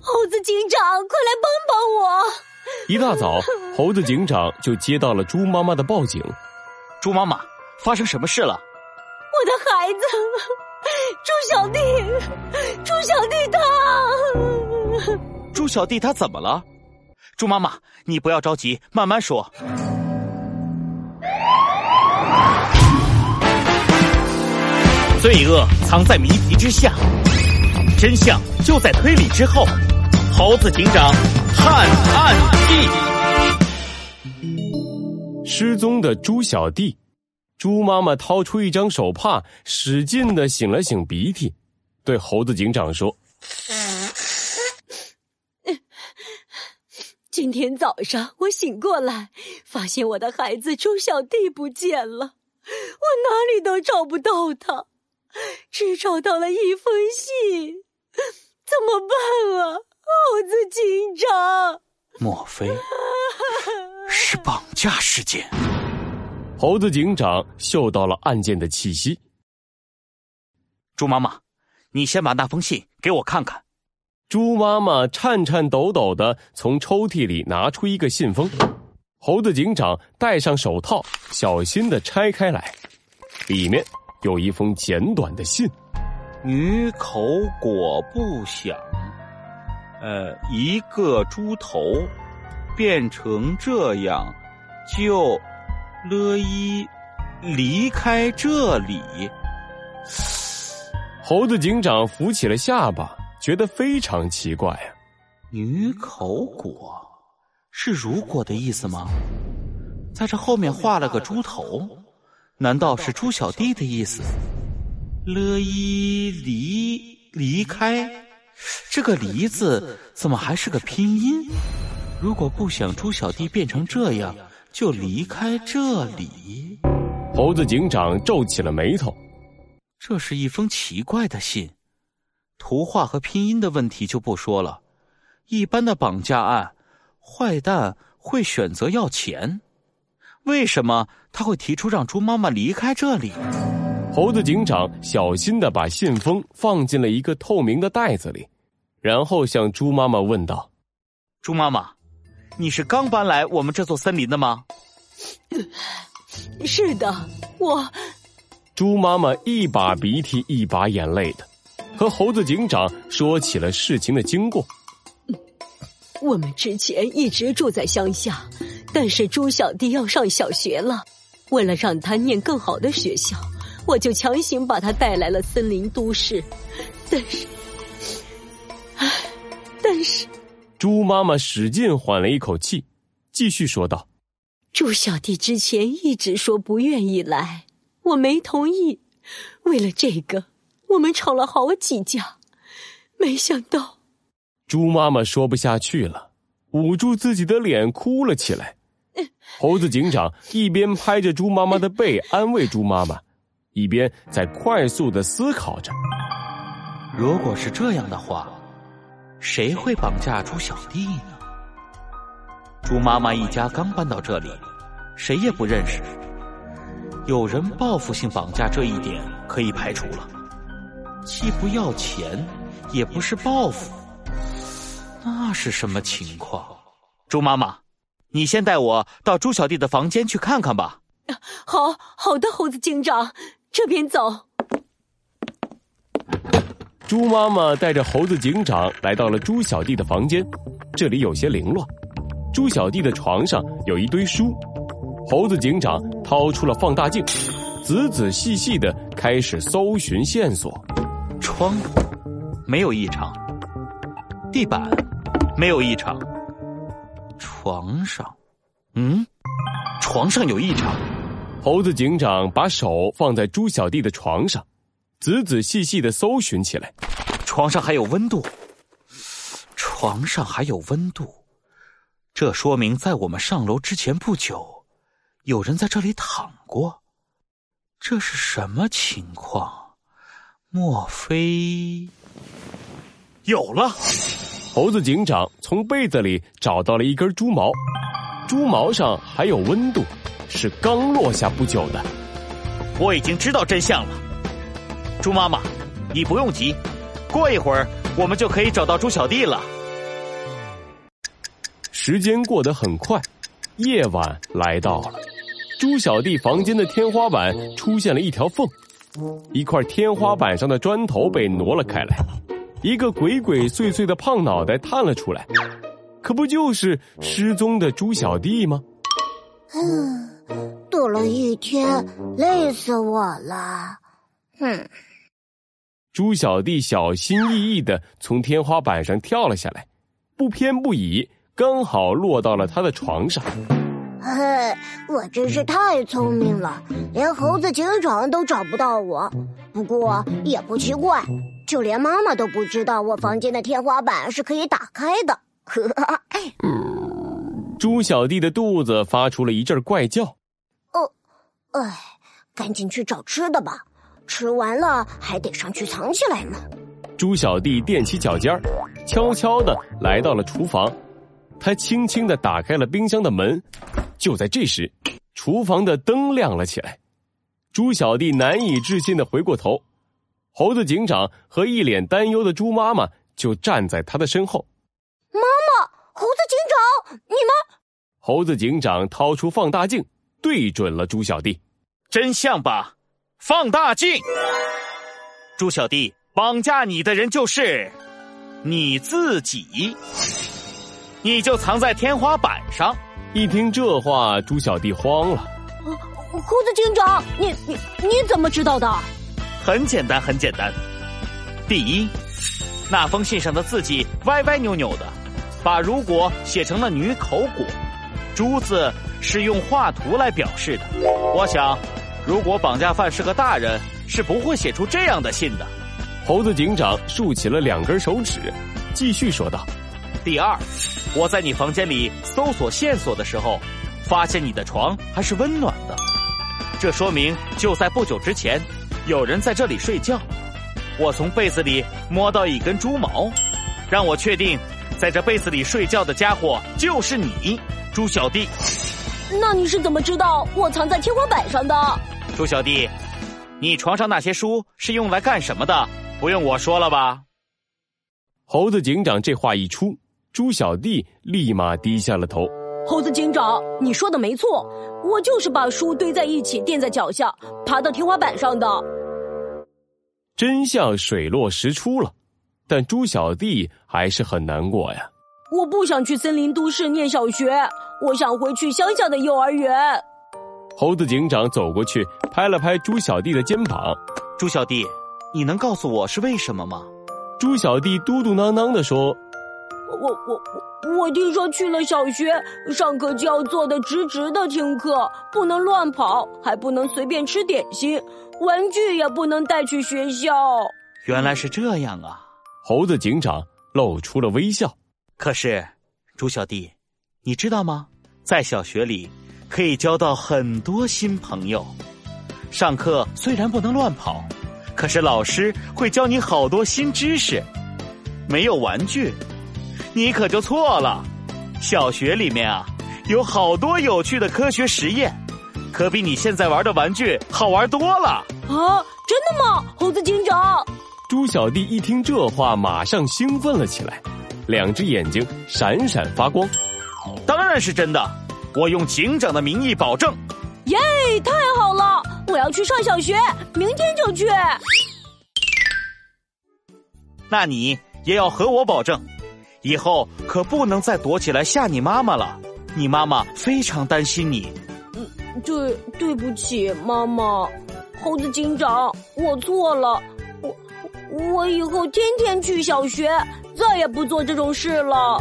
猴子警长，快来帮帮我！一大早，猴子警长就接到了猪妈妈的报警。猪妈妈，发生什么事了？我的孩子，猪小弟，猪小弟他……猪小弟他怎么了？猪妈妈，你不要着急，慢慢说。罪恶藏在谜题之下，真相就在推理之后。猴子警长探案记：失踪的猪小弟。猪妈妈掏出一张手帕，使劲的擤了擤鼻涕，对猴子警长说：“ 今天早上我醒过来，发现我的孩子猪小弟不见了，我哪里都找不到他，只找到了一封信，怎么办啊？”猴子警长，莫非是绑架事件？猴子警长嗅到了案件的气息。猪妈妈，你先把那封信给我看看。猪妈妈颤颤抖抖的从抽屉里拿出一个信封。猴子警长戴上手套，小心的拆开来，里面有一封简短的信：女口果不响。呃，一个猪头变成这样，就乐意离开这里。猴子警长扶起了下巴，觉得非常奇怪啊。女口果是如果的意思吗？在这后面画了个猪头，难道是猪小弟的意思？乐意离离开。这个“离”字怎么还是个拼音？如果不想猪小弟变成这样，就离开这里。猴子警长皱起了眉头。这是一封奇怪的信，图画和拼音的问题就不说了。一般的绑架案，坏蛋会选择要钱，为什么他会提出让猪妈妈离开这里？猴子警长小心的把信封放进了一个透明的袋子里，然后向猪妈妈问道：“猪妈妈，你是刚搬来我们这座森林的吗？”“ 是的，我。”猪妈妈一把鼻涕一把眼泪的，和猴子警长说起了事情的经过。我们之前一直住在乡下，但是猪小弟要上小学了，为了让他念更好的学校。我就强行把他带来了森林都市，但是，唉，但是，猪妈妈使劲缓了一口气，继续说道：“猪小弟之前一直说不愿意来，我没同意。为了这个，我们吵了好几架。没想到，猪妈妈说不下去了，捂住自己的脸哭了起来。猴子警长一边拍着猪妈妈的背，安慰猪妈妈。一边在快速的思考着，如果是这样的话，谁会绑架猪小弟呢？猪妈妈一家刚搬到这里，谁也不认识，有人报复性绑架这一点可以排除了。既不要钱，也不是报复，那是什么情况？猪妈妈，你先带我到猪小弟的房间去看看吧。好好的，猴子警长。这边走。猪妈妈带着猴子警长来到了猪小弟的房间，这里有些凌乱。猪小弟的床上有一堆书，猴子警长掏出了放大镜，仔仔细细的开始搜寻线索。窗户没有异常，地板没有异常，床上，嗯，床上有异常。猴子警长把手放在猪小弟的床上，仔仔细细的搜寻起来。床上还有温度，床上还有温度，这说明在我们上楼之前不久，有人在这里躺过。这是什么情况？莫非有了？猴子警长从被子里找到了一根猪毛，猪毛上还有温度。是刚落下不久的，我已经知道真相了。猪妈妈，你不用急，过一会儿我们就可以找到猪小弟了。时间过得很快，夜晚来到了。猪小弟房间的天花板出现了一条缝，一块天花板上的砖头被挪了开来，一个鬼鬼祟祟的胖脑袋探了出来，可不就是失踪的猪小弟吗？嗯，躲了一天，累死我了。哼！猪小弟小心翼翼的从天花板上跳了下来，不偏不倚。刚好落到了他的床上。嘿，我真是太聪明了，连猴子警长都找不到我。不过也不奇怪，就连妈妈都不知道我房间的天花板是可以打开的。呵呵。猪小弟的肚子发出了一阵怪叫。哦，哎，赶紧去找吃的吧，吃完了还得上去藏起来呢。猪小弟踮起脚尖儿，悄悄的来到了厨房。他轻轻的打开了冰箱的门，就在这时，厨房的灯亮了起来。猪小弟难以置信的回过头，猴子警长和一脸担忧的猪妈妈就站在他的身后。妈妈，猴子警长，你们……猴子警长掏出放大镜，对准了猪小弟。真相吧，放大镜！猪小弟，绑架你的人就是你自己。你就藏在天花板上。一听这话，猪小弟慌了。猴子警长，你你你怎么知道的？很简单，很简单。第一，那封信上的字迹歪歪扭扭的，把“如果”写成了女口“果”，“珠”字是用画图来表示的。我想，如果绑架犯是个大人，是不会写出这样的信的。猴子警长竖起了两根手指，继续说道。第二，我在你房间里搜索线索的时候，发现你的床还是温暖的，这说明就在不久之前，有人在这里睡觉。我从被子里摸到一根猪毛，让我确定，在这被子里睡觉的家伙就是你，猪小弟。那你是怎么知道我藏在天花板上的？猪小弟，你床上那些书是用来干什么的？不用我说了吧？猴子警长这话一出。猪小弟立马低下了头。猴子警长，你说的没错，我就是把书堆在一起垫在脚下，爬到天花板上的。真相水落石出了，但猪小弟还是很难过呀。我不想去森林都市念小学，我想回去乡下的幼儿园。猴子警长走过去，拍了拍猪小弟的肩膀。猪小弟，你能告诉我是为什么吗？猪小弟嘟嘟囔囔的说。我我我我听说去了小学，上课就要坐得直直的听课，不能乱跑，还不能随便吃点心，玩具也不能带去学校。原来是这样啊！猴子警长露出了微笑。可是，猪小弟，你知道吗？在小学里可以交到很多新朋友。上课虽然不能乱跑，可是老师会教你好多新知识。没有玩具。你可就错了，小学里面啊，有好多有趣的科学实验，可比你现在玩的玩具好玩多了啊！真的吗，猴子警长？猪小弟一听这话，马上兴奋了起来，两只眼睛闪闪发光。当然是真的，我用警长的名义保证。耶，太好了！我要去上小学，明天就去。那你也要和我保证。以后可不能再躲起来吓你妈妈了，你妈妈非常担心你。嗯，对，对不起，妈妈。猴子警长，我错了，我我以后天天去小学，再也不做这种事了。